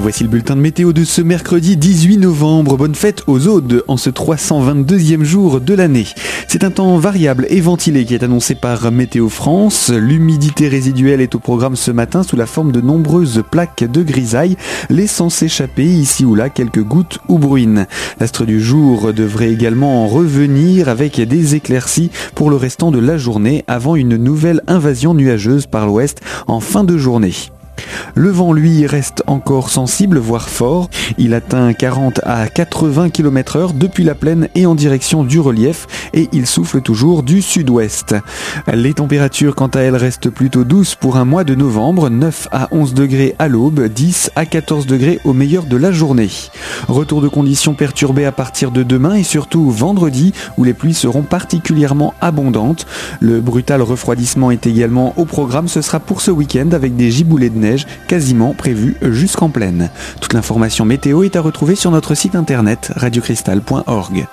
voici le bulletin de météo de ce mercredi 18 novembre. Bonne fête aux Audes en ce 322e jour de l'année. C'est un temps variable et ventilé qui est annoncé par Météo France. L'humidité résiduelle est au programme ce matin sous la forme de nombreuses plaques de grisaille, laissant s'échapper ici ou là quelques gouttes ou bruines. L'astre du jour devrait également revenir avec des éclaircies pour le restant de la journée avant une nouvelle invasion nuageuse par l'ouest en fin de journée. Le vent, lui, reste encore sensible, voire fort. Il atteint 40 à 80 km heure depuis la plaine et en direction du relief et il souffle toujours du sud-ouest. Les températures, quant à elles, restent plutôt douces pour un mois de novembre, 9 à 11 degrés à l'aube, 10 à 14 degrés au meilleur de la journée. Retour de conditions perturbées à partir de demain et surtout vendredi où les pluies seront particulièrement abondantes. Le brutal refroidissement est également au programme, ce sera pour ce week-end avec des giboulées de neige quasiment prévu jusqu'en pleine. Toute l'information météo est à retrouver sur notre site internet radiocristal.org.